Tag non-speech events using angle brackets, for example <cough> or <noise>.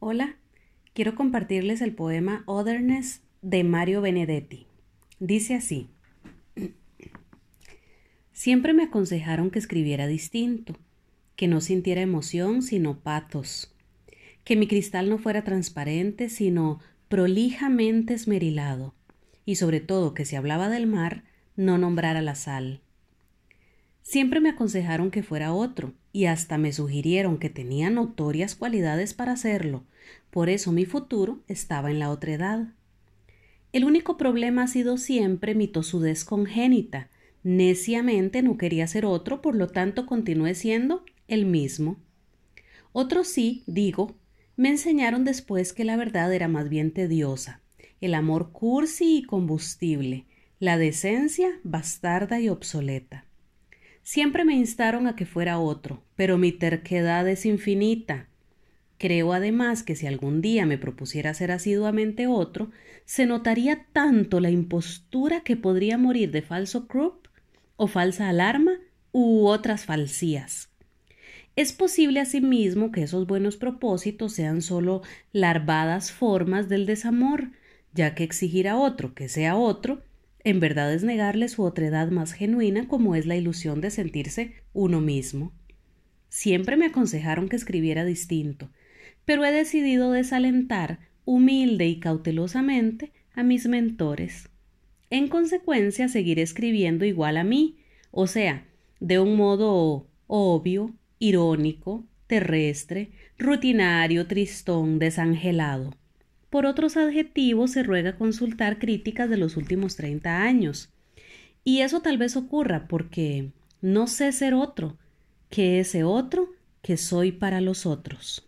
Hola, quiero compartirles el poema Otherness de Mario Benedetti. Dice así. <clears throat> Siempre me aconsejaron que escribiera distinto, que no sintiera emoción sino patos, que mi cristal no fuera transparente sino prolijamente esmerilado, y sobre todo que si hablaba del mar no nombrara la sal. Siempre me aconsejaron que fuera otro, y hasta me sugirieron que tenía notorias cualidades para hacerlo, por eso mi futuro estaba en la otra edad. El único problema ha sido siempre mi tosudez congénita. Neciamente no quería ser otro, por lo tanto continué siendo el mismo. Otros sí, digo, me enseñaron después que la verdad era más bien tediosa, el amor cursi y combustible, la decencia bastarda y obsoleta. Siempre me instaron a que fuera otro, pero mi terquedad es infinita. Creo además que si algún día me propusiera ser asiduamente otro, se notaría tanto la impostura que podría morir de falso croup o falsa alarma u otras falsías. Es posible asimismo que esos buenos propósitos sean solo larvadas formas del desamor, ya que exigir a otro que sea otro en verdad es negarle su otredad más genuina como es la ilusión de sentirse uno mismo. Siempre me aconsejaron que escribiera distinto, pero he decidido desalentar humilde y cautelosamente a mis mentores. En consecuencia, seguiré escribiendo igual a mí, o sea, de un modo obvio, irónico, terrestre, rutinario, tristón, desangelado. Por otros adjetivos se ruega consultar críticas de los últimos 30 años. Y eso tal vez ocurra porque no sé ser otro, que ese otro que soy para los otros.